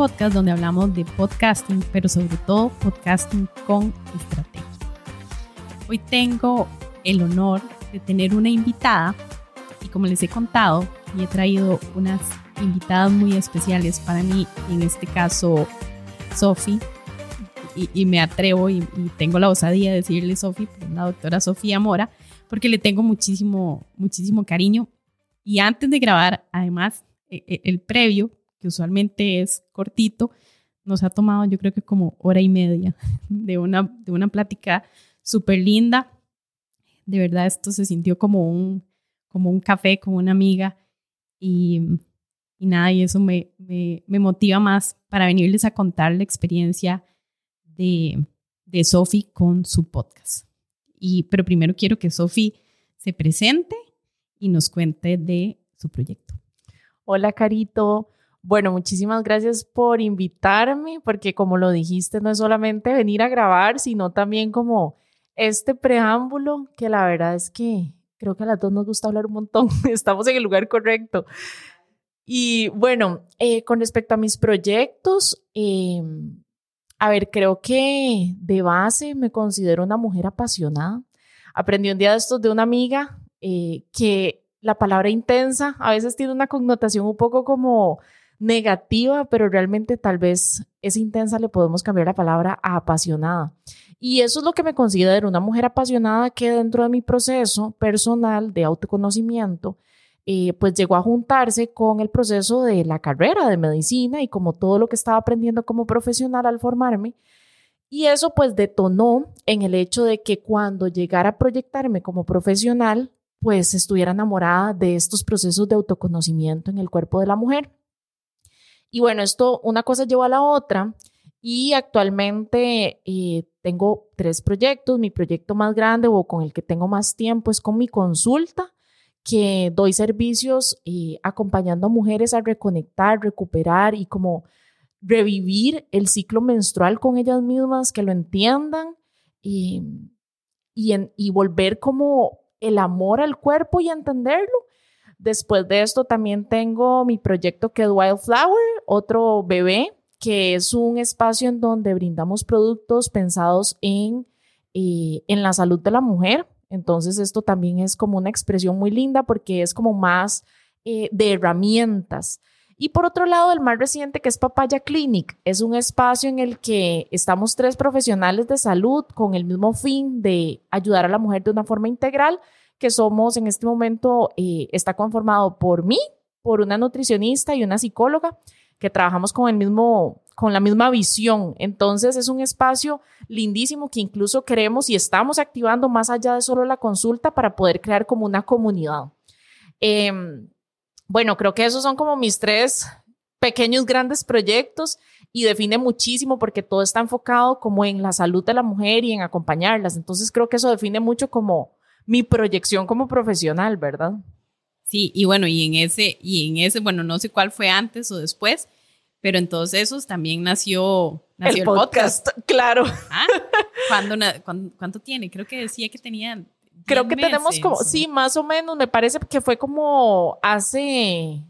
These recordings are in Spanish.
podcast donde hablamos de podcasting, pero sobre todo podcasting con estrategia. Hoy tengo el honor de tener una invitada y como les he contado, y he traído unas invitadas muy especiales para mí, en este caso Sofi, y, me atrevo y, tengo la osadía de decirle Sofi, la doctora Sofía Mora, porque le tengo muchísimo, muchísimo cariño y antes de grabar, además, e, e, el previo, que usualmente es cortito, nos ha tomado yo creo que como hora y media de una, de una plática súper linda. De verdad, esto se sintió como un, como un café con una amiga y, y nada, y eso me, me, me, motiva más para venirles a contar la experiencia de, de Sofi con su podcast. Y, pero primero quiero que Sofi se presente y nos cuente de su proyecto. Hola, Carito. Bueno, muchísimas gracias por invitarme, porque como lo dijiste, no es solamente venir a grabar, sino también como este preámbulo, que la verdad es que creo que a las dos nos gusta hablar un montón, estamos en el lugar correcto. Y bueno, eh, con respecto a mis proyectos, em, a ver, creo que de base me considero una mujer apasionada. Aprendí un día de estos de una amiga eh, que la palabra intensa a veces tiene una connotación un poco como negativa, pero realmente tal vez es intensa le podemos cambiar la palabra a apasionada. Y eso es lo que me considero una mujer apasionada que dentro de mi proceso personal de autoconocimiento, eh, pues llegó a juntarse con el proceso de la carrera de medicina y como todo lo que estaba aprendiendo como profesional al formarme. Y eso pues detonó en el hecho de que cuando llegara a proyectarme como profesional, pues estuviera enamorada de estos procesos de autoconocimiento en el cuerpo de la mujer. Y bueno, esto, una cosa llevó a la otra y actualmente eh, tengo tres proyectos. Mi proyecto más grande o con el que tengo más tiempo es con mi consulta, que doy servicios eh, acompañando a mujeres a reconectar, recuperar y como revivir el ciclo menstrual con ellas mismas, que lo entiendan y, y, y volver como el amor al cuerpo y entenderlo. Después de esto también tengo mi proyecto que es Wildflower, otro bebé, que es un espacio en donde brindamos productos pensados en, eh, en la salud de la mujer. Entonces esto también es como una expresión muy linda porque es como más eh, de herramientas. Y por otro lado, el más reciente, que es Papaya Clinic, es un espacio en el que estamos tres profesionales de salud con el mismo fin de ayudar a la mujer de una forma integral, que somos en este momento, eh, está conformado por mí, por una nutricionista y una psicóloga, que trabajamos con el mismo, con la misma visión. Entonces es un espacio lindísimo que incluso queremos y estamos activando más allá de solo la consulta para poder crear como una comunidad. Eh, bueno, creo que esos son como mis tres pequeños, grandes proyectos y define muchísimo porque todo está enfocado como en la salud de la mujer y en acompañarlas. Entonces creo que eso define mucho como mi proyección como profesional, ¿verdad? Sí, y bueno, y en ese, y en ese, bueno, no sé cuál fue antes o después, pero en todos esos también nació, el, podcast, claro. ¿Ah? ¿Cuánto tiene? Creo que decía que tenía creo que tenemos como, sí, más o menos, me parece que fue como hace,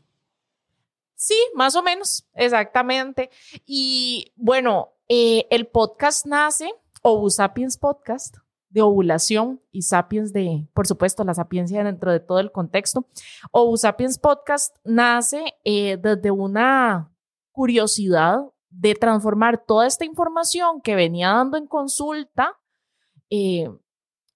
sí, más o menos, exactamente. Y bueno, eh, el podcast nace, Ovu Sapiens Podcast, de ovulación y sapiens de, por supuesto, la sapiencia dentro de todo el contexto. Ovu Sapiens Podcast nace eh, desde una curiosidad de transformar toda esta información que venía dando en consulta eh,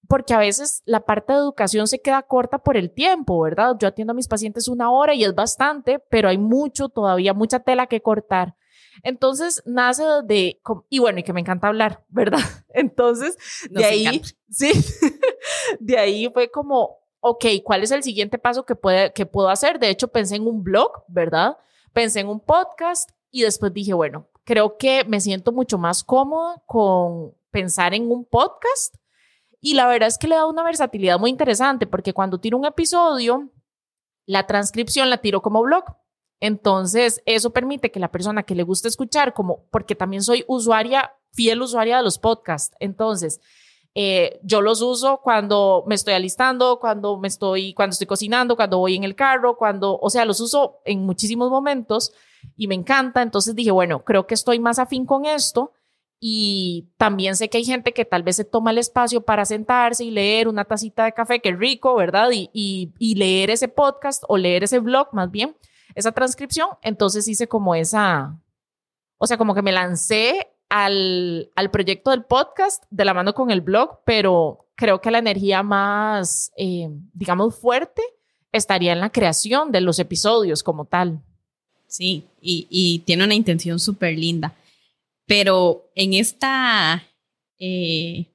porque a veces la parte de educación se queda corta por el tiempo, ¿verdad? Yo atiendo a mis pacientes una hora y es bastante, pero hay mucho todavía, mucha tela que cortar. Entonces nace de, y bueno, y que me encanta hablar, ¿verdad? Entonces, de ahí, sí, de ahí fue como, ok, ¿cuál es el siguiente paso que, puede, que puedo hacer? De hecho, pensé en un blog, ¿verdad? Pensé en un podcast y después dije, bueno, creo que me siento mucho más cómoda con pensar en un podcast y la verdad es que le da una versatilidad muy interesante porque cuando tiro un episodio, la transcripción la tiro como blog. Entonces, eso permite que la persona que le guste escuchar, como, porque también soy usuaria, fiel usuaria de los podcasts. Entonces, Eh, yo los uso cuando me estoy alistando, cuando me estoy, cuando estoy cocinando, cuando voy en el carro, cuando, o sea, los uso en muchísimos momentos y me encanta. Entonces dije, bueno, creo que estoy más afín con esto y también sé que hay gente que tal vez se toma el espacio para sentarse y leer una tacita de café, que rico, ¿verdad? Y, y, leer ese podcast o leer ese blog, más bien, esa transcripción. Entonces hice como esa, o sea, como que me lancé al, al proyecto del podcast de la mano con el blog, pero creo que la energía más, eh, digamos, fuerte estaría en la creación de los episodios como tal. Sí, y, y tiene una intención súper linda. Pero en esta, eh,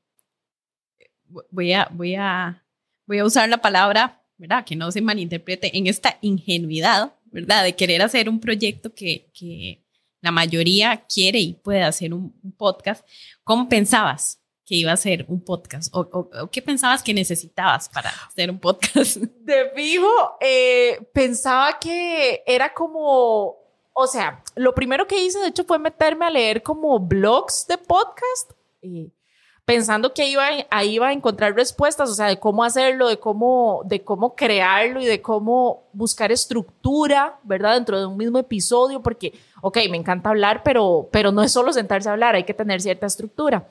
voy, a, voy, a, voy a usar la palabra, ¿verdad? Que no se malinterprete, en esta ingenuidad, ¿verdad? De querer hacer un proyecto que, que la mayoría quiere y puede hacer un, podcast. ¿Cómo pensabas que iba a ser un podcast? ¿O, qué pensabas que necesitabas para hacer un podcast? De vivo, eh, pensaba que era como o sea, lo primero que hice, de hecho, fue meterme a leer como blogs de podcast, pensando que iba, ahí iba a encontrar respuestas, o sea, de cómo hacerlo, de cómo, de cómo crearlo y de cómo buscar estructura, ¿verdad? Dentro de un mismo episodio, porque, ok, me encanta hablar, pero, pero no es solo sentarse a hablar, hay que tener cierta estructura.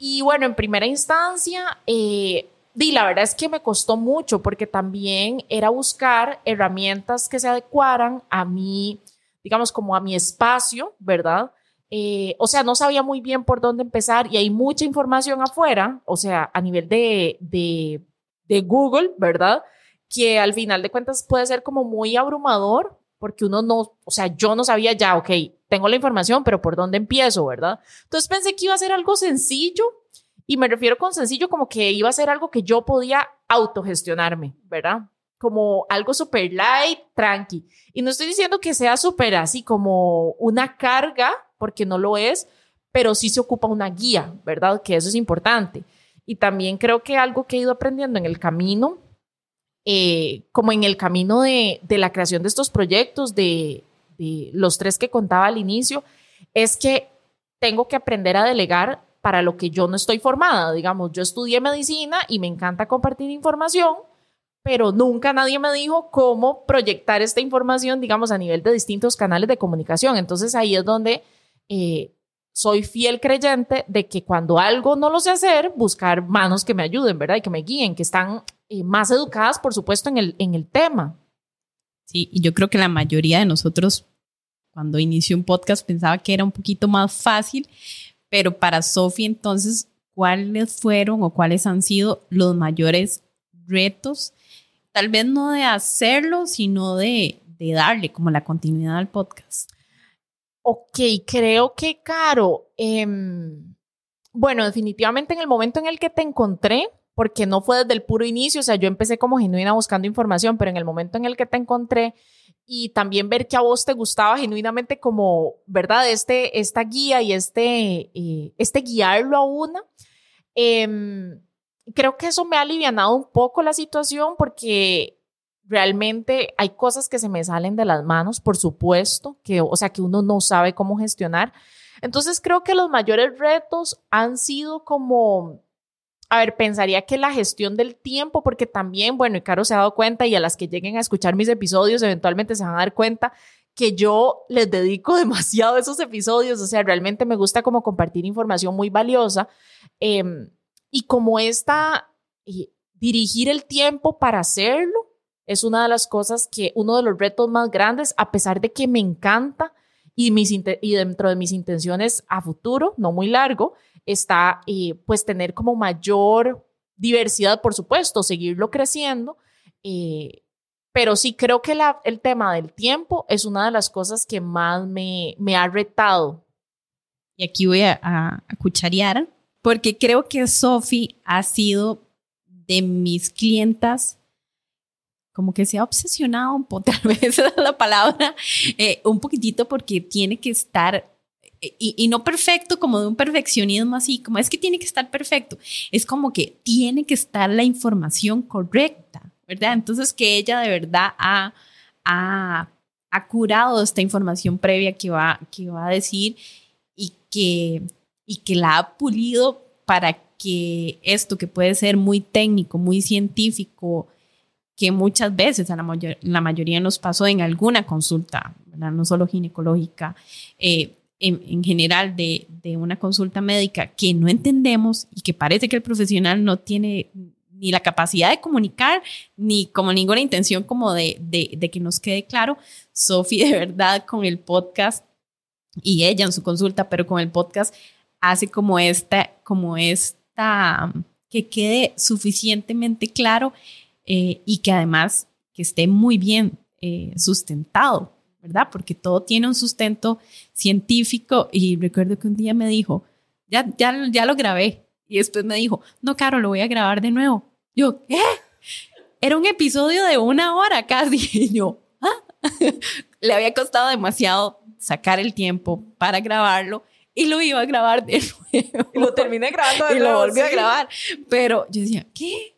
Y bueno, en primera instancia, eh, la verdad es que me costó mucho porque también era buscar herramientas que se adecuaran a mí digamos, como a mi espacio, ¿verdad? Eh, o sea, no sabía muy bien por dónde empezar y hay mucha información afuera, o sea, a nivel de, de, Google, ¿verdad? Que al final de cuentas puede ser como muy abrumador porque uno no, o sea, yo no sabía ya, ok, tengo la información, pero ¿por dónde empiezo, verdad? Entonces pensé que iba a ser algo sencillo y me refiero con sencillo como que iba a ser algo que yo podía autogestionarme, ¿verdad? como algo super light, tranqui. Y no estoy diciendo que sea súper así como una carga, porque no lo es, pero sí se ocupa una guía, ¿verdad? Que eso es importante. Y también creo que algo que he ido aprendiendo en el camino, eh, como en el camino de, de, la creación de estos proyectos, de, de los tres que contaba al inicio, es que tengo que aprender a delegar para lo que yo no estoy formada. Digamos, yo estudié medicina y me encanta compartir información, pero nunca nadie me dijo cómo proyectar esta información, digamos, a nivel de distintos canales de comunicación. Entonces ahí es donde eh, soy fiel creyente de que cuando algo no lo sé hacer, buscar manos que me ayuden, ¿verdad? Y que me guíen, que están eh, más educadas, por supuesto, en el, en el tema. Sí, y yo creo que la mayoría de nosotros, cuando inició un podcast, pensaba que era un poquito más fácil, pero para Sofía, entonces, ¿cuáles fueron o cuáles han sido los mayores retos tal vez no de hacerlo, sino de, darle como la continuidad al podcast. Ok, creo que, Caro, em, bueno, definitivamente en el momento en el que te encontré, porque no fue desde el puro inicio, o sea, yo empecé como genuina buscando información, pero en el momento en el que te encontré y también ver que a vos te gustaba genuinamente como, ¿verdad? Este, esta guía y este, eh, este guiarlo a una, eh, creo que eso me ha alivianado un poco la situación porque realmente hay cosas que se me salen de las manos, por supuesto, que, o sea, que uno no sabe cómo gestionar. Entonces creo que los mayores retos han sido como, a ver, pensaría que la gestión del tiempo, porque también, bueno, y Caro se ha dado cuenta y a las que lleguen a escuchar mis episodios eventualmente se van a dar cuenta que yo les dedico demasiado a esos episodios, o sea, realmente me gusta como compartir información muy valiosa. Eh, y como esta, dirigir el tiempo para hacerlo es una de las cosas que, uno de los retos más grandes, a pesar de que me encanta y, mis, y dentro de mis intenciones a futuro, no muy largo, está eh, pues tener como mayor diversidad, por supuesto, seguirlo creciendo. Eh, pero sí creo que el tema del tiempo es una de las cosas que más me, me ha retado. Y aquí voy a, a, cucharear porque creo que Sophie ha sido de mis clientas como que se ha obsesionado, tal vez es la palabra, eh, un poquitito porque tiene que estar, eh, y, no perfecto como de un perfeccionismo así, como es que tiene que estar perfecto, es como que tiene que estar la información correcta, ¿verdad? Entonces que ella de verdad ha, ha, ha curado esta información previa que va, que va a decir y que y que la ha pulido para que esto que puede ser muy técnico, muy científico, que muchas veces a la, la mayoría nos pasó en alguna consulta, no solo ginecológica, eh, en, general de, de, una consulta médica que no entendemos y que parece que el profesional no tiene ni la capacidad de comunicar, ni como ninguna intención como de, de, de que nos quede claro. Sofi de verdad con el podcast y ella en su consulta, pero con el podcast hace como esta, como esta, que quede suficientemente claro eh, y que además que esté muy bien eh, sustentado, ¿verdad? Porque todo tiene un sustento científico y recuerdo que un día me dijo, ya, ya, ya lo grabé y después me dijo, no, Caro, lo voy a grabar de nuevo. Yo, ¿qué? Era un episodio de una hora casi. Y yo, ¿ah? Le había costado demasiado sacar el tiempo para grabarlo y lo iba a grabar de nuevo. Y lo terminé grabando de y lo volví a grabar. Pero yo decía, ¿qué?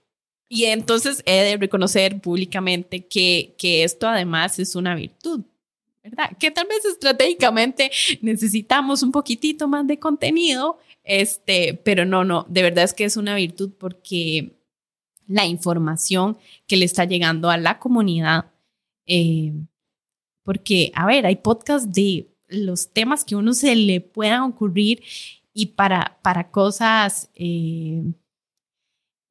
Y entonces he de reconocer públicamente que, que esto además es una virtud, ¿verdad? Que tal vez estratégicamente necesitamos un poquitito más de contenido, este, pero no, no, de verdad es que es una virtud porque la información que le está llegando a la comunidad, eh, porque, a ver, hay podcasts de los temas que uno se le puedan ocurrir y para, para cosas... Eh,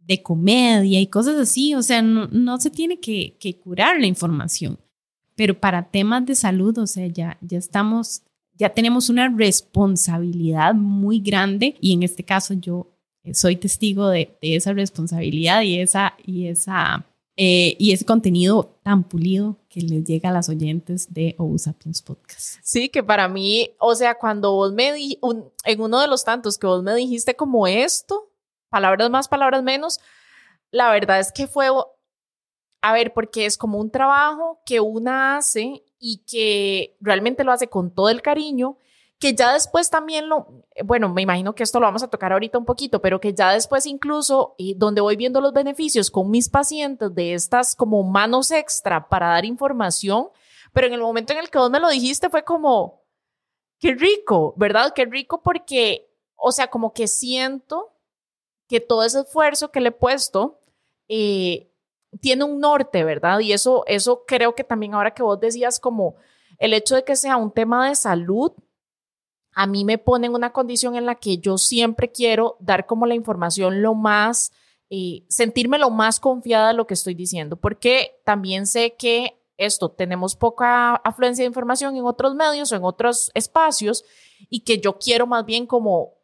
de comedia y cosas así, o sea, no, se tiene que, curar la información, pero para temas de salud, o sea, ya, ya estamos, ya tenemos una responsabilidad muy grande y en este caso yo soy testigo de, esa responsabilidad y esa, y esa, eh, y ese contenido tan pulido que les llega a las oyentes de OU Sapiens Podcast. Sí, que para mí, o sea, cuando vos me di, en uno de los tantos que vos me dijiste como esto, palabras más, palabras menos, la verdad es que fue, a ver, porque es como un trabajo que una hace y que realmente lo hace con todo el cariño, que ya después también lo, bueno, me imagino que esto lo vamos a tocar ahorita un poquito, pero que ya después incluso, y donde voy viendo los beneficios con mis pacientes de estas como manos extra para dar información, pero en el momento en el que vos me lo dijiste fue como, qué rico, ¿verdad? Qué rico porque, o sea, como que siento que todo ese esfuerzo que le he puesto eh, tiene un norte, ¿verdad? Y eso, eso creo que también ahora que vos decías como el hecho de que sea un tema de salud, a mí me pone en una condición en la que yo siempre quiero dar como la información lo más, eh, sentirme lo más confiada de lo que estoy diciendo, porque también sé que esto, tenemos poca afluencia de información en otros medios o en otros espacios y que yo quiero más bien como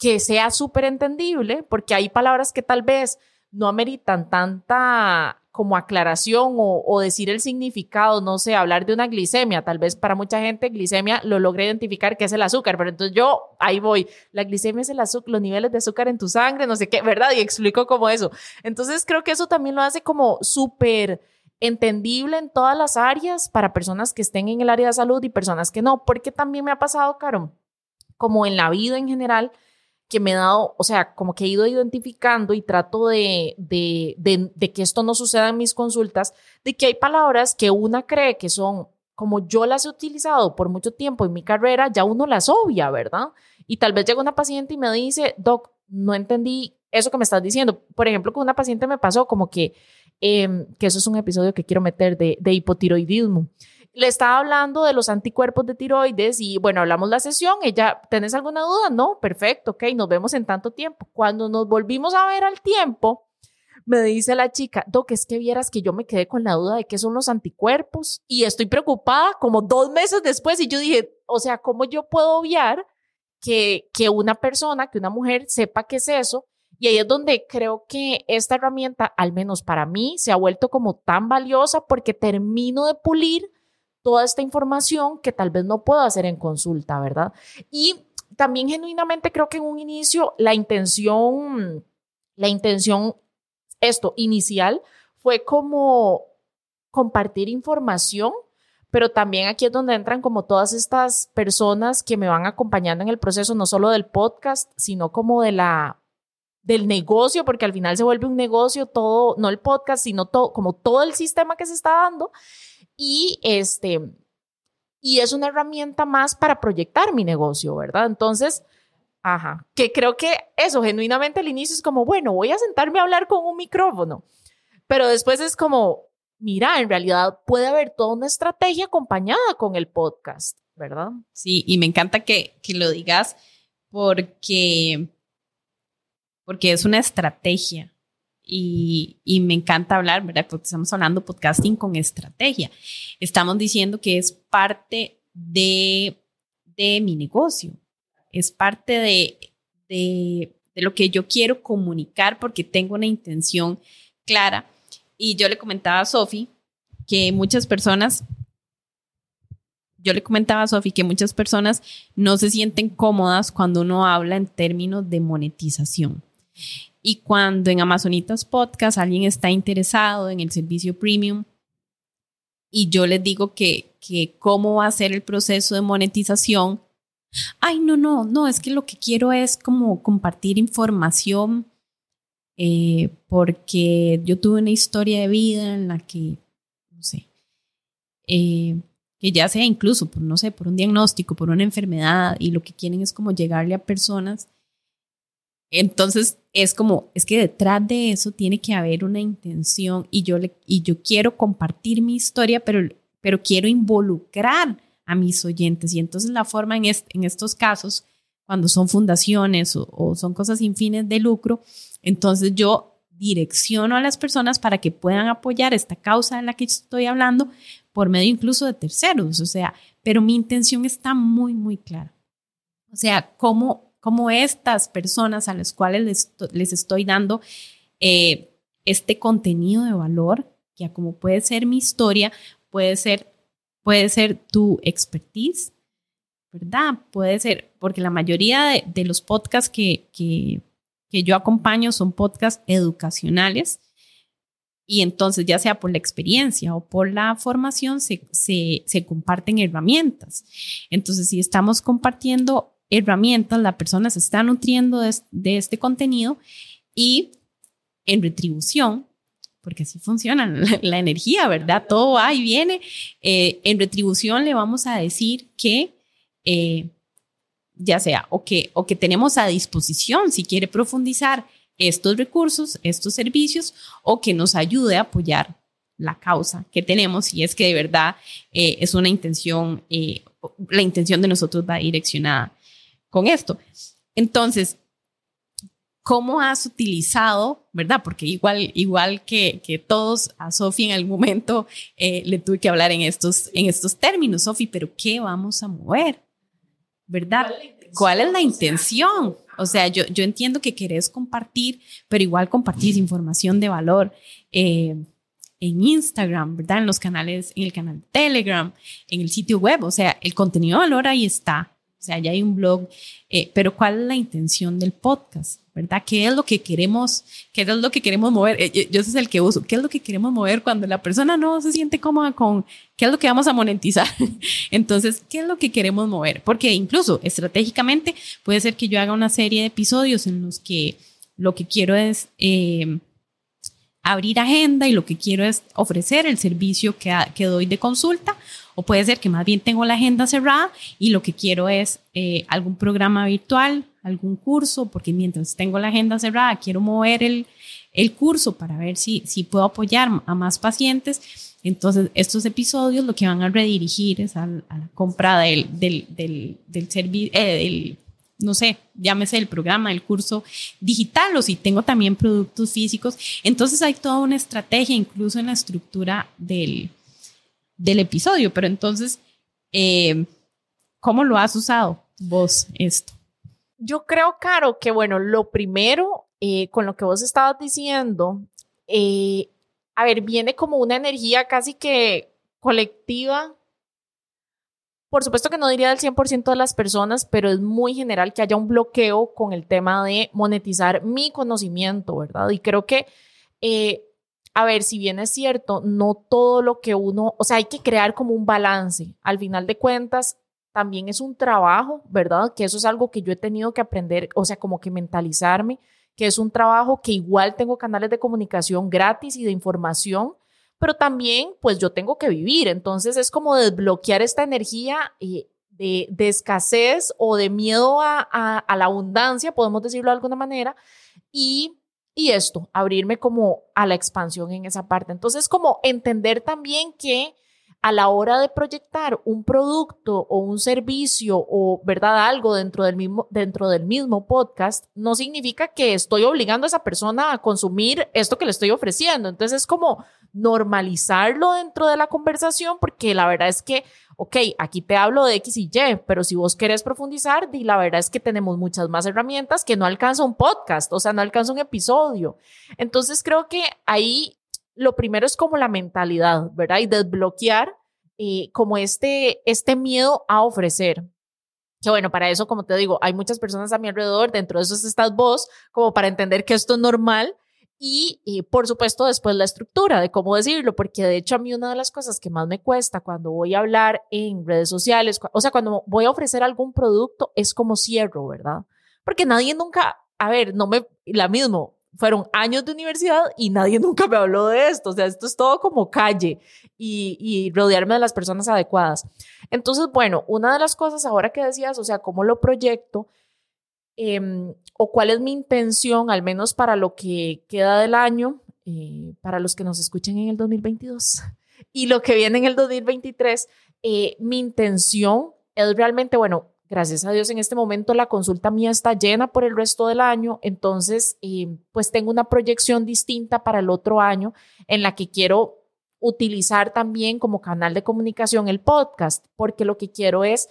que sea súper entendible, porque hay palabras que tal vez no ameritan tanta como aclaración o, decir el significado, no sé, hablar de una glicemia, tal vez para mucha gente glicemia lo logra identificar que es el azúcar, pero entonces yo ahí voy, la glicemia es el azúcar, los niveles de azúcar en tu sangre, no sé qué, ¿verdad? Y explico como eso. Entonces creo que eso también lo hace como súper entendible en todas las áreas para personas que estén en el área de salud y personas que no, porque también me ha pasado, Caro, como en la vida en general, que me he dado, o sea, como que he ido identificando y trato de, de, de, que esto no suceda en mis consultas, de que hay palabras que una cree que son, como yo las he utilizado por mucho tiempo en mi carrera, ya uno las obvia, ¿verdad? Y tal vez llega una paciente y me dice, doc, no entendí eso que me estás diciendo. Por ejemplo, con una paciente me pasó como que, em, que eso es un episodio que quiero meter de, de hipotiroidismo le estaba hablando de los anticuerpos de tiroides y bueno, hablamos la sesión, ella, ¿tenés alguna duda? No, perfecto, ok, nos vemos en tanto tiempo. Cuando nos volvimos a ver al tiempo, me dice la chica, Doc, es que vieras que yo me quedé con la duda de qué son los anticuerpos y estoy preocupada como dos meses después y yo dije, o sea, ¿cómo yo puedo obviar que, que una persona, que una mujer sepa qué es eso? Y ahí es donde creo que esta herramienta, al menos para mí, se ha vuelto como tan valiosa porque termino de pulir toda esta información que tal vez no puedo hacer en consulta, ¿verdad? Y también genuinamente creo que en un inicio la intención, la intención, esto inicial fue como compartir información, pero también aquí es donde entran como todas estas personas que me van acompañando en el proceso, no solo del podcast, sino como de la del negocio, porque al final se vuelve un negocio todo, no el podcast, sino todo, como todo el sistema que se está dando y este y es una herramienta más para proyectar mi negocio, ¿verdad? Entonces, Ajá, que creo que eso, genuinamente al inicio es como, bueno, voy a sentarme a hablar con un micrófono, pero después es como, mira, en realidad puede haber toda una estrategia acompañada con el podcast, ¿verdad? Sí, y me encanta que, que lo digas porque, porque es una estrategia. Y, y, me encanta hablar, ¿verdad? Porque estamos hablando podcasting con estrategia. Estamos diciendo que es parte de, de mi negocio, es parte de, de, de lo que yo quiero comunicar porque tengo una intención clara. Y yo le comentaba a Sofi que muchas personas yo le comentaba a Sofi que muchas personas no se sienten cómodas cuando uno habla en términos de monetización. Y cuando en Amazonitas Podcast alguien está interesado en el servicio premium y yo les digo que, que cómo va a ser el proceso de monetización, ay, no, no, no, es que lo que quiero es como compartir información eh, porque yo tuve una historia de vida en la que, no sé, eh, que ya sea incluso, por, no sé, por un diagnóstico, por una enfermedad, y lo que quieren es como llegarle a personas. Entonces es como, es que detrás de eso tiene que haber una intención y yo, y yo quiero compartir mi historia, pero, pero quiero involucrar a mis oyentes. Y entonces la forma en, en estos casos, cuando son fundaciones o, o son cosas sin fines de lucro, entonces yo direcciono a las personas para que puedan apoyar esta causa de la que estoy hablando, por medio incluso de terceros, o sea, pero mi intención está muy, muy clara. O sea, cómo, cómo estas personas a las cuales les, estoy dando eh, este contenido de valor, que como puede ser mi historia, puede ser, puede ser tu expertise, ¿verdad? Puede ser, porque la mayoría de, los podcasts que, que, que yo acompaño son podcasts educacionales y entonces, ya sea por la experiencia o por la formación, se, se, comparten herramientas. Entonces, si estamos compartiendo herramientas, la persona se está nutriendo de, este contenido y en retribución, porque así funciona la, energía, ¿verdad? Todo va y viene. Eh, en retribución le vamos a decir que, eh, ya sea, o que, o que tenemos a disposición, si quiere profundizar estos recursos, estos servicios o que nos ayude a apoyar la causa que tenemos y es que de verdad eh, es una intención, eh, la intención de nosotros va direccionada con esto. Entonces, ¿cómo has utilizado, verdad? Porque igual, igual que, que todos, a Sofi en algún momento eh, le tuve que hablar en estos, en estos términos, Sofi, pero ¿qué vamos a mover? ¿Verdad? ¿Cuál es la intención? O sea, yo, yo entiendo que querés compartir, pero igual compartís información de valor eh, en Instagram, ¿verdad? En los canales, en el canal de Telegram, en el sitio web. O sea, el contenido de valor ahí está. O sea, ya hay un blog, eh, pero ¿cuál es la intención del podcast? ¿Verdad? ¿Qué es lo que queremos, qué es lo que queremos mover? Eh, yo, ese es el que uso. ¿Qué es lo que queremos mover cuando la persona no se siente cómoda con qué es lo que vamos a monetizar? Entonces, ¿qué es lo que queremos mover? Porque incluso estratégicamente puede ser que yo haga una serie de episodios en los que lo que quiero es eh, abrir agenda y lo que quiero es ofrecer el servicio que, que doy de consulta o puede ser que más bien tengo la agenda cerrada y lo que quiero es eh, algún programa virtual, algún curso, porque mientras tengo la agenda cerrada, quiero mover el, el curso para ver si, si puedo apoyar a más pacientes. Entonces, estos episodios lo que van a redirigir es a, la compra del, del, del, del servicio, eh, no sé, llámese el programa, el curso digital o si tengo también productos físicos. Entonces hay toda una estrategia incluso en la estructura del, del episodio, pero entonces, eh, ¿cómo lo has usado vos esto? Yo creo, Caro, que bueno, lo primero, eh, con lo que vos estabas diciendo, eh, a ver, viene como una energía casi que colectiva. Por supuesto que no diría del 100% de las personas, pero es muy general que haya un bloqueo con el tema de monetizar mi conocimiento, ¿verdad? Y creo que a ver, si bien es cierto, no todo lo que uno, o sea, hay que crear como un balance. Al final de cuentas, también es un trabajo, ¿verdad? Que eso es algo que yo he tenido que aprender, o sea, como que mentalizarme, que es un trabajo que igual tengo canales de comunicación gratis y de información, pero también pues yo tengo que vivir. Entonces es como desbloquear esta energía eh, de, escasez o de miedo a, a, la abundancia, podemos decirlo de alguna manera, y, y esto, abrirme como a la expansión en esa parte. Entonces, como entender también que a la hora de proyectar un producto o un servicio o, ¿verdad? Algo dentro del mismo, dentro del mismo podcast, no significa que estoy obligando a esa persona a consumir esto que le estoy ofreciendo. Entonces es como normalizarlo dentro de la conversación porque la verdad es que, ok, aquí te hablo de X y Y, pero si vos querés profundizar, y la verdad es que tenemos muchas más herramientas que no alcanza un podcast, o sea, no alcanza un episodio. Entonces creo que ahí lo primero es como la mentalidad, ¿verdad? Y desbloquear eh, como este, este miedo a ofrecer. Que bueno, para eso, como te digo, hay muchas personas a mi alrededor, dentro de esos estás vos, como para entender que esto es normal. Y, y, por supuesto después la estructura de cómo decirlo, porque de hecho a mí una de las cosas que más me cuesta cuando voy a hablar en redes sociales, o sea, cuando voy a ofrecer algún producto, es como cierro, ¿verdad? Porque nadie nunca, a ver, no me, la mismo, fueron años de universidad y nadie nunca me habló de esto. O sea, esto es todo como calle y, rodearme de las personas adecuadas. Entonces, bueno, una de las cosas ahora que decías, o sea, cómo lo proyecto em, o cuál es mi intención, al menos para lo que queda del año, eh, para los que nos escuchen en el 2022 y lo que viene en el 2023, eh, mi intención es realmente, bueno, Gracias a Dios en este momento la consulta mía está llena por el resto del año, entonces pues tengo una proyección distinta para el otro año en la que quiero utilizar también como canal de comunicación el podcast, porque lo que quiero es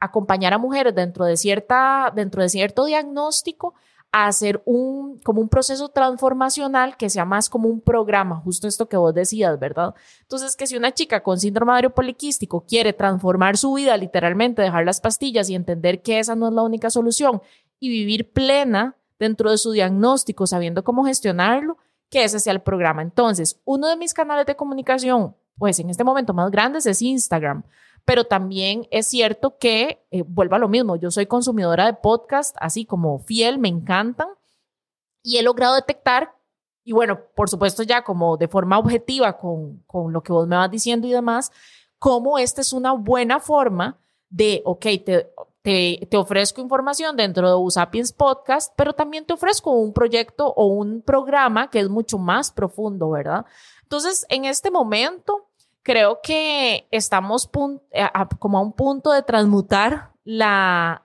acompañar a mujeres dentro de, cierta, dentro de cierto diagnóstico hacer un, como un proceso transformacional que sea más como un programa, justo esto que vos decías, ¿verdad? Entonces, que si una chica con síndrome ovario poliquístico quiere transformar su vida, literalmente dejar las pastillas y entender que esa no es la única solución y vivir plena dentro de su diagnóstico, sabiendo cómo gestionarlo, que ese sea el programa. Entonces, uno de mis canales de comunicación, pues en este momento más grandes es Instagram pero también es cierto que, eh, vuelvo a lo mismo, yo soy consumidora de podcast, así como fiel, me encantan, y he logrado detectar, y bueno, por supuesto ya como de forma objetiva con, con lo que vos me vas diciendo y demás, cómo esta es una buena forma de, ok, te, te, te, ofrezco información dentro de Usapiens Podcast, pero también te ofrezco un proyecto o un programa que es mucho más profundo, ¿verdad? Entonces, en este momento, creo que estamos como a un punto de transmutar la,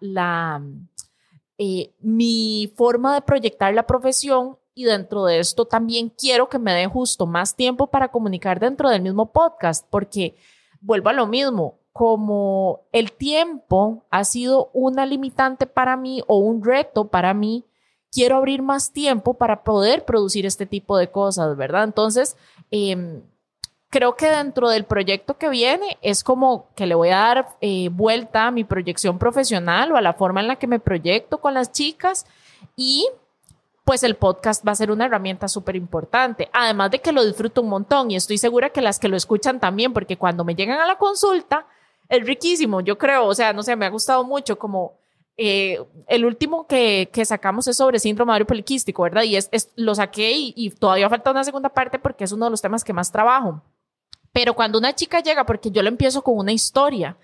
eh, mi forma de proyectar la profesión y dentro de esto también quiero que me dé justo más tiempo para comunicar dentro del mismo podcast, porque vuelvo a lo mismo, como el tiempo ha sido una limitante para mí o un reto para mí, quiero abrir más tiempo para poder producir este tipo de cosas, ¿verdad? Entonces, eh, creo que dentro del proyecto que viene es como que le voy a dar eh, vuelta a mi proyección profesional o a la forma en la que me proyecto con las chicas y pues el podcast va a ser una herramienta súper importante. Además de que lo disfruto un montón y estoy segura que las que lo escuchan también, porque cuando me llegan a la consulta es riquísimo, yo creo, o sea, no sé, me ha gustado mucho como... Eh, el último que, que, sacamos es sobre síndrome ovario poliquístico, ¿verdad? Y es, lo saqué y, y todavía falta una segunda parte porque es uno de los temas que más trabajo. Pero cuando una chica llega, porque yo le empiezo con una historia,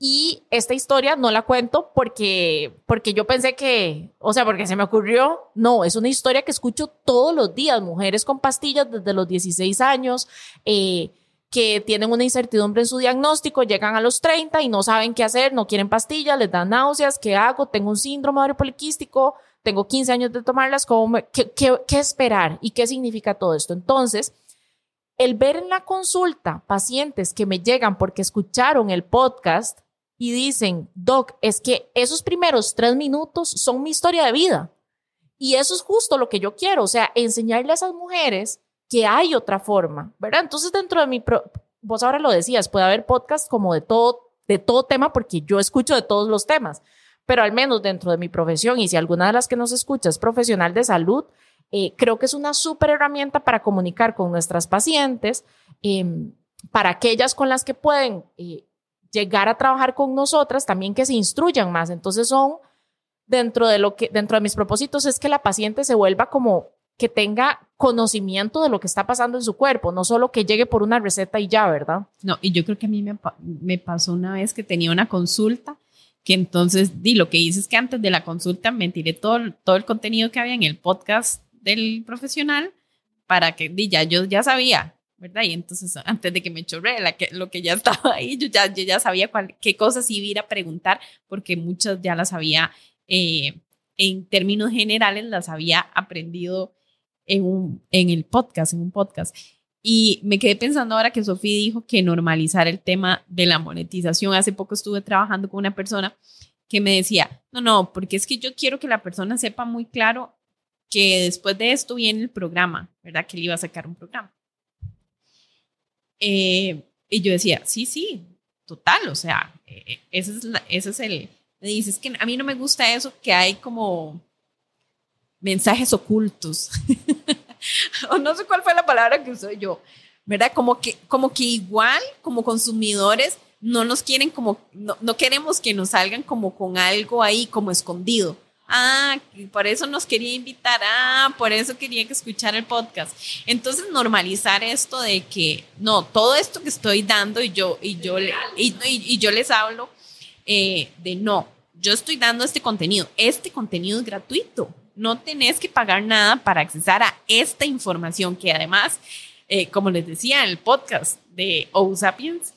y esta historia no la cuento porque, porque yo pensé que, o sea, porque se me ocurrió. No, es una historia que escucho todos los días. Mujeres con pastillas desde los 16 años, eh, que tienen una incertidumbre en su diagnóstico, llegan a los 30 y no saben qué hacer, no quieren pastillas, les dan náuseas, ¿qué hago? Tengo un síndrome ovario poliquístico, tengo 15 años de tomarlas, ¿cómo qué, qué, ¿qué esperar? ¿Y qué significa todo esto? Entonces, el ver en la consulta pacientes que me llegan porque escucharon el podcast y dicen, Doc, es que esos primeros tres minutos son mi historia de vida. Y eso es justo lo que yo quiero, o sea, enseñarle a esas mujeres que hay otra forma, ¿verdad? Entonces, dentro de mi, vos ahora lo decías, puede haber podcast como de todo, de todo tema, porque yo escucho de todos los temas, pero al menos dentro de mi profesión, y si alguna de las que nos escucha es profesional de salud, eh, creo que es una súper herramienta para comunicar con nuestras pacientes, em, para aquellas con las que pueden eh, llegar a trabajar con nosotras, también que se instruyan más. Entonces son, dentro de lo que, dentro de mis propósitos es que la paciente se vuelva como que tenga conocimiento de lo que está pasando en su cuerpo, no solo que llegue por una receta y ya, ¿verdad? No, y yo creo que a mí me, me pasó una vez que tenía una consulta, que entonces, di, lo que hice es que antes de la consulta me tiré todo, todo el contenido que había en el podcast del profesional para que, ya yo ya sabía, ¿verdad? Y entonces, antes de que me chorre la que, lo que ya estaba ahí, yo ya, ya sabía cuál, qué cosas iba a preguntar, porque muchas ya las había, eh, en términos generales, las había aprendido en, un, en el podcast, en un podcast. Y me quedé pensando ahora que Sofía dijo que normalizar el tema de la monetización. Hace poco estuve trabajando con una persona que me decía, no, no, porque es que yo quiero que la persona sepa muy claro que después de esto viene el programa, ¿verdad? Que él iba a sacar un programa. Eh, y yo decía, sí, sí, total, o sea, eh, ese, es ese es el... Me dices que a mí no me gusta eso, que hay como mensajes ocultos. o no sé cuál fue la palabra que usé yo, ¿verdad? Como que, como que igual, como consumidores, no nos quieren como, no, no queremos que nos salgan como con algo ahí como escondido. Ah, por eso nos quería invitar. Ah, por eso quería que escuchara el podcast. Entonces, normalizar esto de que no, todo esto que estoy dando y yo, y yo, y, y, yo les hablo eh, de no, yo estoy dando este contenido. Este contenido es gratuito no tenés que pagar nada para accesar a esta información que además, eh, como les decía, el podcast de O Sapiens,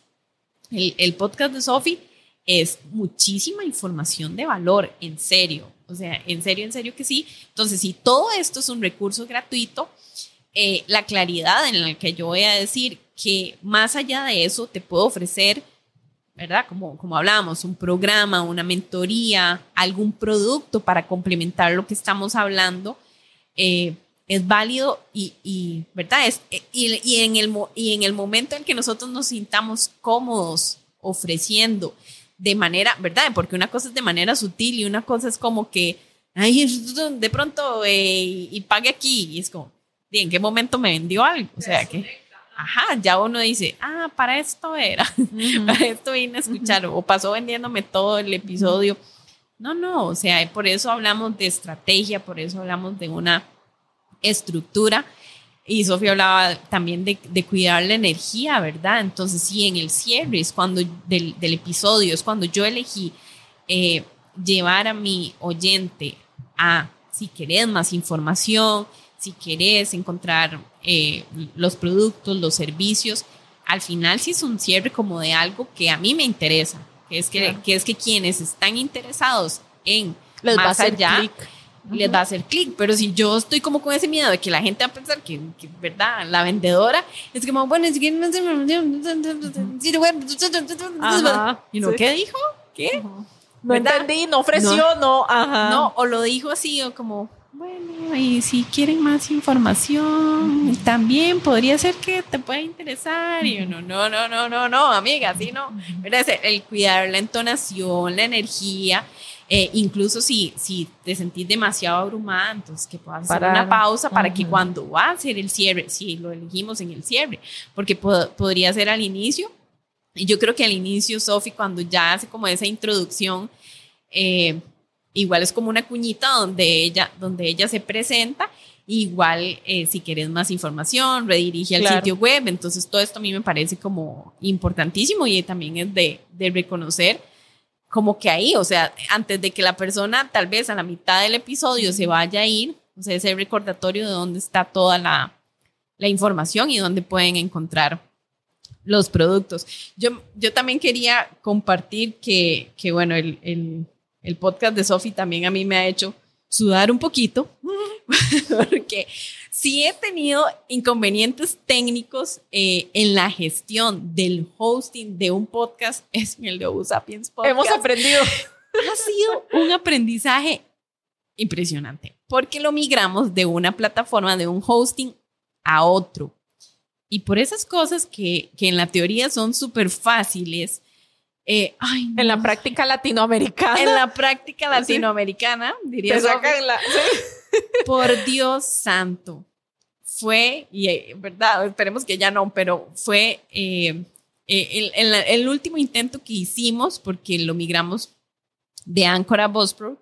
el, podcast de Sophie, es muchísima información de valor, en serio. O sea, en serio, en serio que sí. Entonces, si todo esto es un recurso gratuito, eh, la claridad en la que yo voy a decir que más allá de eso te puedo ofrecer ¿verdad? Como, como hablábamos, un programa, una mentoría, algún producto para complementar lo que estamos hablando, eh, es válido y, ¿verdad? Es, y, y, en el, y en el momento en que nosotros nos sintamos cómodos ofreciendo de manera, ¿verdad? Porque una cosa es de manera sutil y una cosa es como que, ay, de pronto, eh, y pague aquí, y es como, ¿en qué momento me vendió algo? O sea, que ajá, ya uno dice, ah, para esto era, para esto vine a escuchar, o pasó vendiéndome todo el episodio. No, no, o sea, por eso hablamos de estrategia, por eso hablamos de una estructura. Y Sofía hablaba también de, de, cuidar la energía, ¿verdad? Entonces, sí, en el cierre es cuando del, del episodio, es cuando yo elegí eh, llevar a mi oyente a, si querés más información, si querés encontrar eh, los productos, los servicios, al final sí es un cierre como de algo que a mí me interesa, que es que, que es que quienes están interesados en les más va a les va a hacer clic, pero si yo estoy como con ese miedo de que la gente va a pensar que, verdad, la vendedora es como, bueno, es que no ¿Y no qué dijo? ¿Qué? No entendí, no ofreció, no, ajá. No, o lo dijo así, o como, bueno, y si quieren más información, también podría ser que te pueda interesar. Y uno, no, no, no, no, no, amiga, así no. El cuidar la entonación, la energía. Eh, incluso si, si te sentís demasiado abrumada, entonces que puedas hacer una pausa para que cuando va a ser el cierre, si lo elegimos en el cierre, porque podría ser al inicio. Y yo creo que al inicio, Sofi, cuando ya hace como esa introducción, eh, Igual es como una cuñita donde ella, donde ella se presenta. Igual, eh, si quieres más información, redirige al sitio web. Entonces, todo esto a mí me parece como importantísimo y también es de, de reconocer como que ahí, o sea, antes de que la persona tal vez a la mitad del episodio se vaya a ir, o sea, ese recordatorio de dónde está toda la, la información y dónde pueden encontrar los productos. Yo, yo también quería compartir que, que bueno, el, el, el podcast de Sofi también a mí me ha hecho sudar un poquito, porque sí he tenido inconvenientes técnicos eh, en la gestión del hosting de un podcast, es el de Usapiens Podcast. Hemos aprendido. Ha sido un aprendizaje impresionante, porque lo migramos de una plataforma, de un hosting a otro. Y por esas cosas que, que en la teoría son súper fáciles, eh, en la práctica latinoamericana. En la práctica latinoamericana, diría Por Dios santo. Fue, y eh, verdad, esperemos que ya no, pero fue eh, el, último intento que hicimos, porque lo migramos de Anchor a Bospro,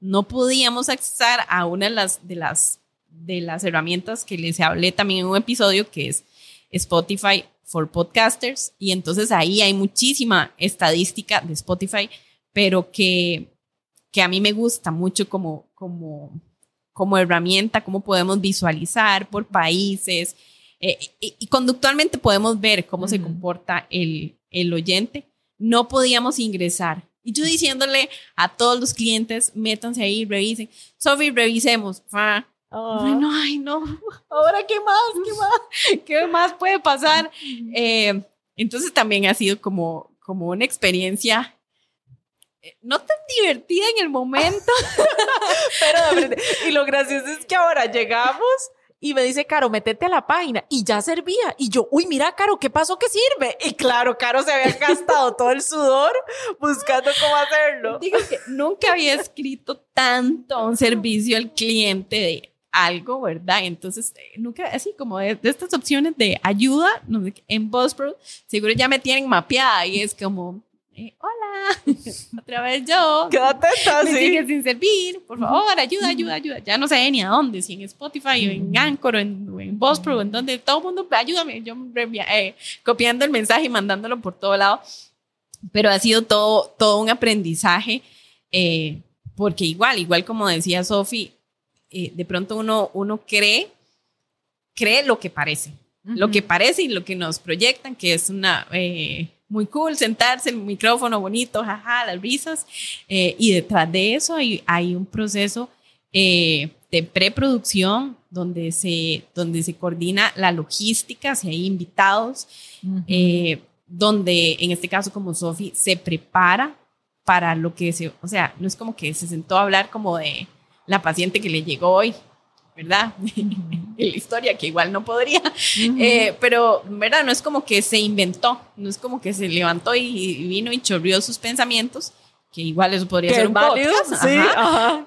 no podíamos acceder a una de las, de las, de las herramientas que les hablé también en un episodio, que es Spotify for Podcasters. Y entonces ahí hay muchísima estadística de Spotify, pero que, que a mí me gusta mucho como, como, como herramienta, cómo podemos visualizar por países. Eh, y, conductualmente podemos ver cómo se comporta el, el oyente. No podíamos ingresar y yo diciéndole a todos los clientes, métanse ahí, revisen. Sofi, revisemos. Ah. Bueno, ay, no. Ahora, ¿qué más? ¿Qué más? ¿Qué más puede pasar? Eh, entonces también ha sido como, como una experiencia no tan divertida en el momento. Pero, y lo gracioso es que ahora llegamos y me dice, Caro, métete a la página. Y ya servía. Y yo, uy, mira, Caro, ¿qué pasó que sirve? Y claro, Caro se había gastado todo el sudor buscando cómo hacerlo. Digo que nunca había escrito tanto un servicio al cliente de algo, ¿verdad? Entonces, eh, nunca, así como de, estas opciones de ayuda, en BuzzSprout, seguro ya me tienen mapeada y es como, eh, hola, otra vez yo. Quédate Me sigue sin servir, por favor, ayuda, ayuda, ayuda. Ya no sé ni a dónde, si en Spotify o en Anchor o en, o en Buzzsprout, en donde todo el mundo, ayúdame, yo eh, copiando el mensaje y mandándolo por todo lado. Pero ha sido todo, todo un aprendizaje, eh, porque igual, igual como decía Sofi, de pronto uno, uno cree, cree lo que parece. Lo que parece y lo que nos proyectan, que es una muy cool sentarse, el micrófono bonito, jaja, las risas. Eh, y detrás de eso hay, hay un proceso eh, de preproducción donde se, donde se coordina la logística, si hay invitados, eh, donde en este caso como Sofi se prepara para lo que se, o sea, no es como que se sentó a hablar como de la paciente que le llegó hoy, ¿verdad? En la historia, que igual no podría, eh, pero, ¿verdad? No es como que se inventó, no es como que se levantó y, vino y chorrió sus pensamientos, que igual eso podría ser un podcast, sí,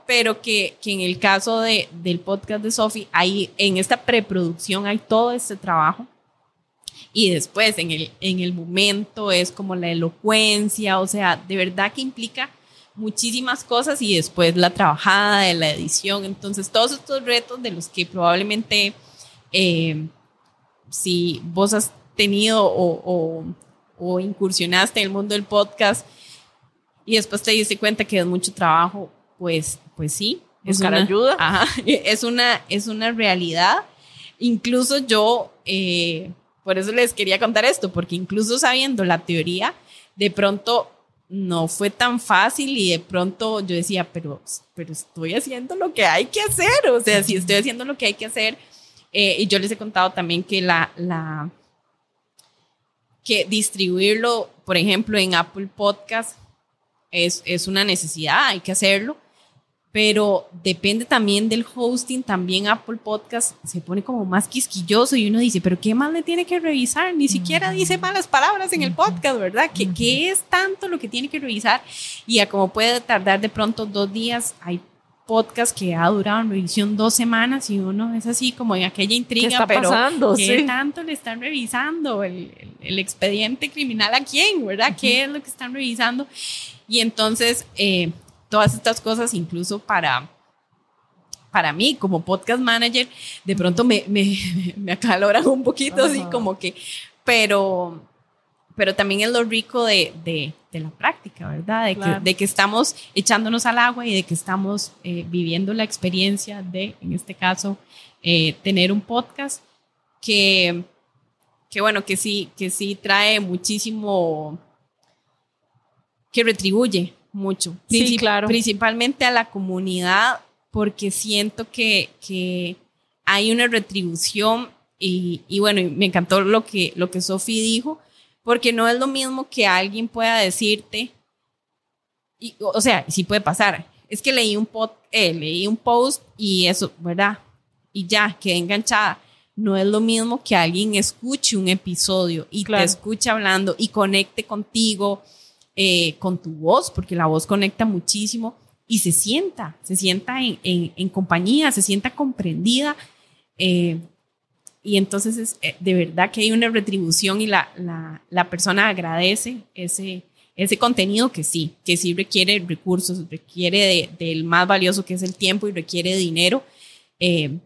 pero que, que, en el caso de, del podcast de Sophie, ahí en esta preproducción hay todo este trabajo. Y después en el, en el momento es como la elocuencia, o sea, de verdad que implica muchísimas cosas y después la trabajada de la edición. Entonces, todos estos retos de los que probablemente eh, si vos has tenido o, o, incursionaste en el mundo del podcast y después te diste cuenta que es mucho trabajo, pues, pues sí. Es una ayuda. es, una, es una realidad. Incluso yo, eh, por eso les quería contar esto, porque incluso sabiendo la teoría, de pronto no fue tan fácil y de pronto yo decía, pero, pero estoy haciendo lo que hay que hacer, o sea, si estoy haciendo lo que hay que hacer, eh, y yo les he contado también que la, la, que distribuirlo, por ejemplo, en Apple Podcast es, es una necesidad, hay que hacerlo, pero depende también del hosting, también Apple Podcast se pone como más quisquilloso y uno dice, pero ¿qué más le tiene que revisar? Ni siquiera dice malas palabras en el podcast, ¿verdad? ¿Qué, ¿Qué, es tanto lo que tiene que revisar? Y a como puede tardar de pronto dos días, hay podcast que ha durado en revisión dos semanas y uno es así como en aquella intriga, ¿Qué está pero pasando? ¿qué tanto le están revisando? ¿El, el, expediente criminal a quién, verdad? ¿Qué es lo que están revisando? Y entonces... Eh, todas estas cosas, incluso para, para mí como podcast manager, de pronto me, me, me acaloran un poquito, así como que, pero, pero también es lo rico de, de, de la práctica, ¿verdad? De, que, de, que, estamos echándonos al agua y de que estamos eh, viviendo la experiencia de, en este caso, eh, tener un podcast que, que, bueno, que sí, que sí trae muchísimo, que retribuye mucho. Sí, claro. Principalmente a la comunidad, porque siento que, que hay una retribución y, y, bueno, me encantó lo que, lo que Sofi dijo, porque no es lo mismo que alguien pueda decirte, y, o sea, sí puede pasar, es que leí un, pod, eh, leí un post y eso, ¿verdad? Y ya, quedé enganchada. No es lo mismo que alguien escuche un episodio y te escuche hablando y conecte contigo eh, con tu voz, porque la voz conecta muchísimo y se sienta, se sienta en, en, compañía, se sienta comprendida. Eh, y entonces es, eh, de verdad que hay una retribución y la, la, la persona agradece ese, ese contenido que sí, que sí requiere recursos, requiere del más valioso que es el tiempo y requiere dinero eh,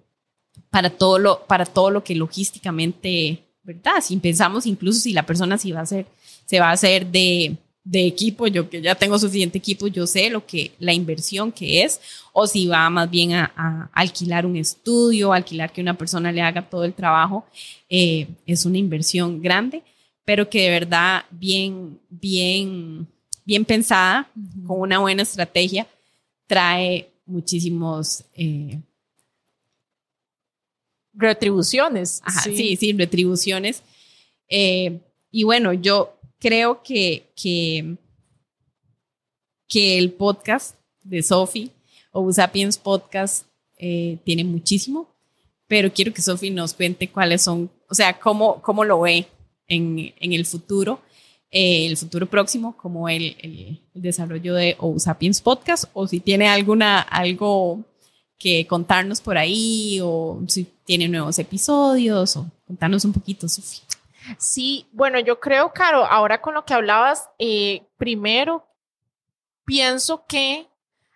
para, todo lo, para todo lo que logísticamente, ¿verdad? Si pensamos incluso si la persona sí va a ser, se va a hacer de, de equipo, yo que ya tengo suficiente equipo, yo sé lo que la inversión que es, o si va más bien a, alquilar un estudio, alquilar que una persona le haga todo el trabajo, eh, es una inversión grande, pero que de verdad bien, bien, bien pensada, con una buena estrategia, trae muchísimos... Eh, retribuciones. sí. sí, retribuciones. Eh, y bueno, yo creo que, que, que el podcast de Sophie o Sapiens Podcast eh, tiene muchísimo, pero quiero que Sophie nos cuente cuáles son, o sea, cómo, cómo lo ve en, en el futuro, eh, el futuro próximo, como el, el, desarrollo de o Sapiens Podcast, o si tiene alguna, algo que contarnos por ahí, o si tiene nuevos episodios, o contarnos un poquito, Sophie. Sí, bueno, yo creo, Caro, ahora con lo que hablabas, eh, primero, pienso que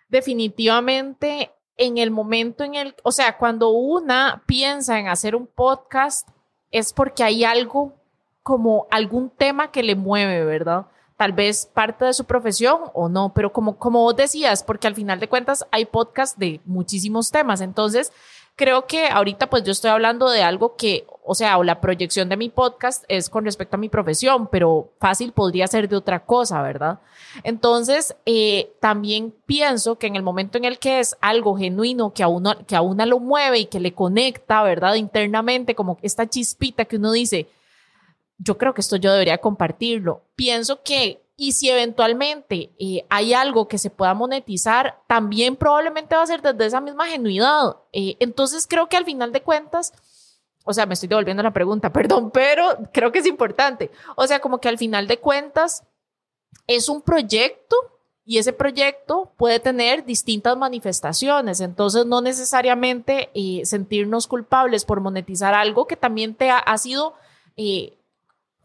definitivamente en el momento en el, o sea, cuando una piensa en hacer un podcast, es porque hay algo como algún tema que le mueve, ¿verdad? Tal vez parte de su profesión o no, pero como, como vos decías, porque al final de cuentas hay podcasts de muchísimos temas. Entonces, creo que ahorita pues yo estoy hablando de algo que, o sea, o la proyección de mi podcast es con respecto a mi profesión, pero fácil podría ser de otra cosa, ¿verdad? Entonces, eh, también pienso que en el momento en el que es algo genuino, que a, uno, que a una lo mueve y que le conecta, ¿verdad? Internamente, como esta chispita que uno dice, yo creo que esto yo debería compartirlo. Pienso que y si eventualmente eh, hay algo que se pueda monetizar, también probablemente va a ser desde esa misma genuidad. Eh, entonces creo que al final de cuentas, o sea, me estoy devolviendo la pregunta, perdón, pero creo que es importante. O sea, como que al final de cuentas es un proyecto y ese proyecto puede tener distintas manifestaciones. Entonces, no necesariamente eh, sentirnos culpables por monetizar algo que también te ha, ha sido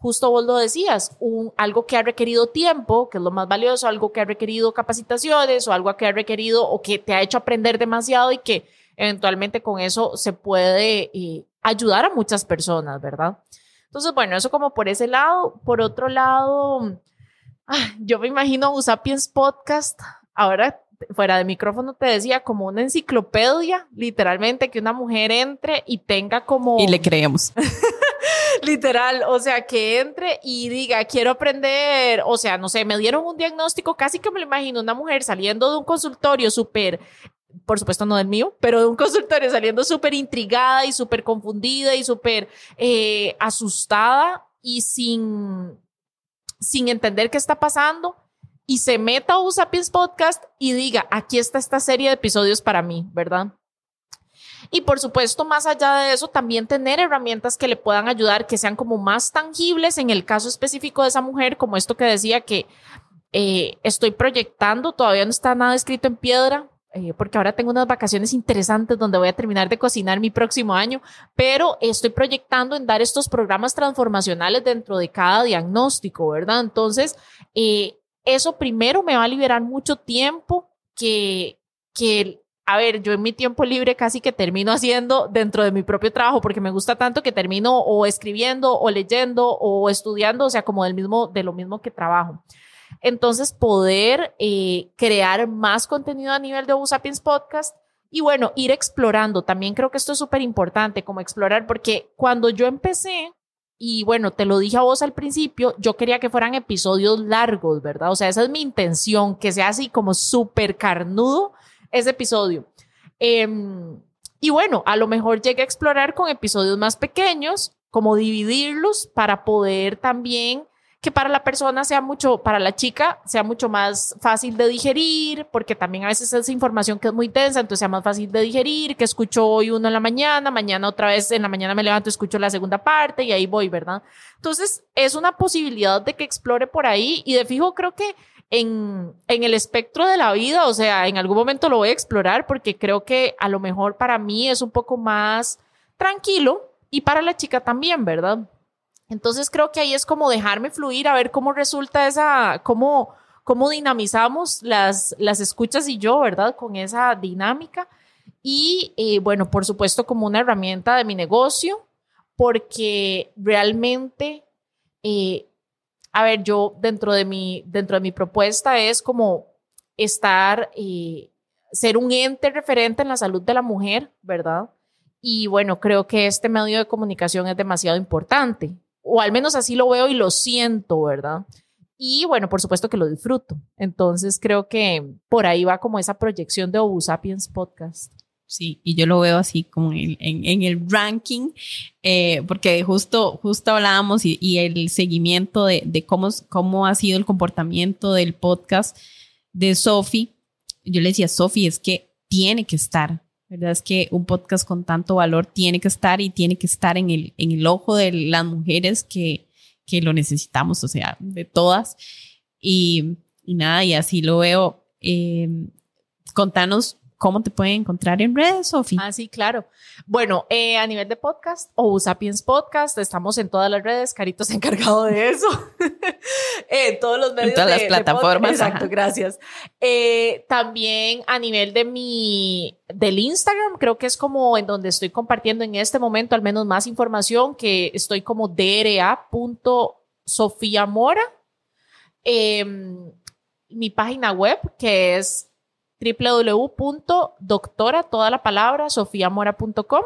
justo vos lo decías, un, algo que ha requerido tiempo, que es lo más valioso, algo que ha requerido capacitaciones o algo que ha requerido o que te ha hecho aprender demasiado y que eventualmente con eso se puede eh, ayudar a muchas personas, ¿verdad? Entonces, bueno, eso como por ese lado. Por otro lado, yo me imagino Usapiens Podcast, ahora fuera de micrófono te decía, como una enciclopedia, literalmente, que una mujer entre y tenga como... Y le creemos. Literal, o sea, que entre y diga, quiero aprender, o sea, no sé, me dieron un diagnóstico, casi que me lo imagino, una mujer saliendo de un consultorio súper por supuesto no del mío, pero de un consultorio saliendo súper intrigada y súper confundida y súper eh, asustada y sin, sin entender qué está pasando y se meta a Usapis Podcast y diga, aquí está esta serie de episodios para mí, ¿verdad? Y por supuesto, más allá de eso, también tener herramientas que le puedan ayudar, que sean como más tangibles en el caso específico de esa mujer, como esto que decía que eh, estoy proyectando, todavía no está nada escrito en piedra, eh, porque ahora tengo unas vacaciones interesantes donde voy a terminar de cocinar mi próximo año, pero estoy proyectando en dar estos programas transformacionales dentro de cada diagnóstico, ¿verdad? Entonces, eh, eso primero me va a liberar mucho tiempo que, que a ver, yo en mi tiempo libre casi que termino haciendo dentro de mi propio trabajo porque me gusta tanto que termino o escribiendo o leyendo o estudiando, o sea, como del mismo, de lo mismo que trabajo. Entonces, poder eh, crear más contenido a nivel de Usapiens Podcast y bueno, ir explorando. También creo que esto es súper importante, como explorar, porque cuando yo empecé, y bueno, te lo dije a vos al principio, yo quería que fueran episodios largos, ¿verdad? O sea, esa es mi intención, que sea así como súper carnudo ese episodio. Em, y bueno, a lo mejor llegué a explorar con episodios más pequeños, como dividirlos para poder también que para la persona sea mucho, para la chica sea mucho más fácil de digerir, porque también a veces es información que es muy densa, entonces sea más fácil de digerir, que escucho hoy uno en la mañana, mañana otra vez en la mañana me levanto, escucho la segunda parte y ahí voy, ¿verdad? Entonces es una posibilidad de que explore por ahí y de fijo creo que en, en el espectro de la vida, o sea, en algún momento lo voy a explorar porque creo que a lo mejor para mí es un poco más tranquilo y para la chica también, ¿verdad? Entonces creo que ahí es como dejarme fluir a ver cómo resulta esa, cómo, cómo dinamizamos las, las escuchas y yo, ¿verdad? Con esa dinámica. Y eh, bueno, por supuesto como una herramienta de mi negocio, porque realmente, eh, a ver, yo dentro de mi, dentro de mi propuesta es como estar, eh, ser un ente referente en la salud de la mujer, ¿verdad? Y bueno, creo que este medio de comunicación es demasiado importante, o al menos así lo veo y lo siento, ¿verdad? Y bueno, por supuesto que lo disfruto. Entonces creo que por ahí va como esa proyección de Obu Sapiens Podcast. Sí, y yo lo veo así como en, en, el ranking, eh, porque justo, justo hablábamos y, y el seguimiento de, de, cómo, cómo ha sido el comportamiento del podcast de Sofi. Yo le decía, Sofi, es que tiene que estar, ¿verdad? Es que un podcast con tanto valor tiene que estar y tiene que estar en el, en el ojo de las mujeres que, que lo necesitamos, o sea, de todas. Y, y nada, y así lo veo. Eh, contanos ¿Cómo te pueden encontrar en redes, Sofi? Ah, sí, claro. Bueno, eh, a nivel de podcast o Sapiens Podcast, estamos en todas las redes. Carito se ha encargado de eso. en todos los medios. En todas las plataformas. Exacto, gracias. Eh, también a nivel de mi, del Instagram, creo que es como en donde estoy compartiendo en este momento al menos más información, que estoy como dra.sofiamora. Eh, mi página web, que es www.doctora, toda la palabra, sofiamora.com.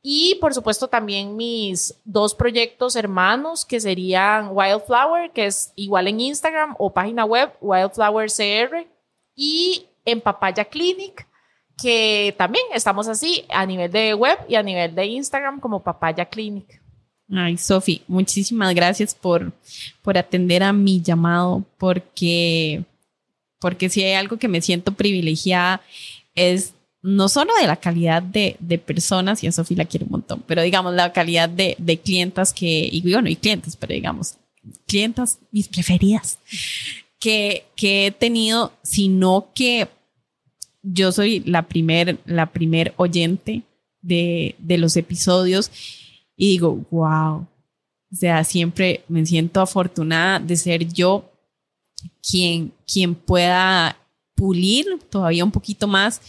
Y por supuesto también mis dos proyectos hermanos que serían Wildflower, que es igual en Instagram o página web Wildflower CR y en Papaya Clinic, que también estamos así a nivel de web y a nivel de Instagram como Papaya Clinic. Ay, Sofi, muchísimas gracias por, por atender a mi llamado, porque porque si hay algo que me siento privilegiada es no solo de la calidad de, de personas, y a Sofía la quiero un montón, pero digamos la calidad de, de clientas que, y bueno, y clientes, pero digamos, clientas mis preferidas que, que he tenido, sino que yo soy la primer, la primer oyente de, de los episodios y digo, wow, o sea, siempre me siento afortunada de ser yo quien, quien pueda pulir todavía un poquito más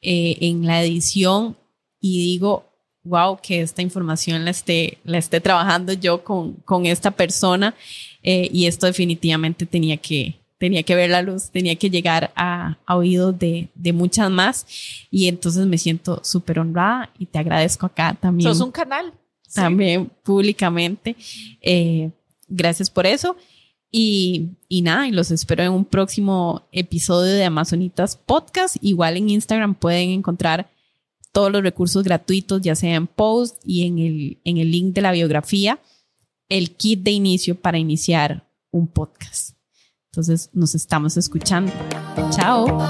eh, en la edición y digo, wow, que esta información la esté, la esté trabajando yo con, con esta persona eh, y esto definitivamente tenía que, tenía que ver la luz, tenía que llegar a, oídos de, de, muchas más y entonces me siento súper honrada y te agradezco acá también. Sos un canal. También públicamente. Eh, gracias por eso. Y, y, nada, y los espero en un próximo episodio de Amazonitas Podcast. Igual en Instagram pueden encontrar todos los recursos gratuitos, ya sea en post y en el, en el link de la biografía, el kit de inicio para iniciar un podcast. Entonces nos estamos escuchando. Chao.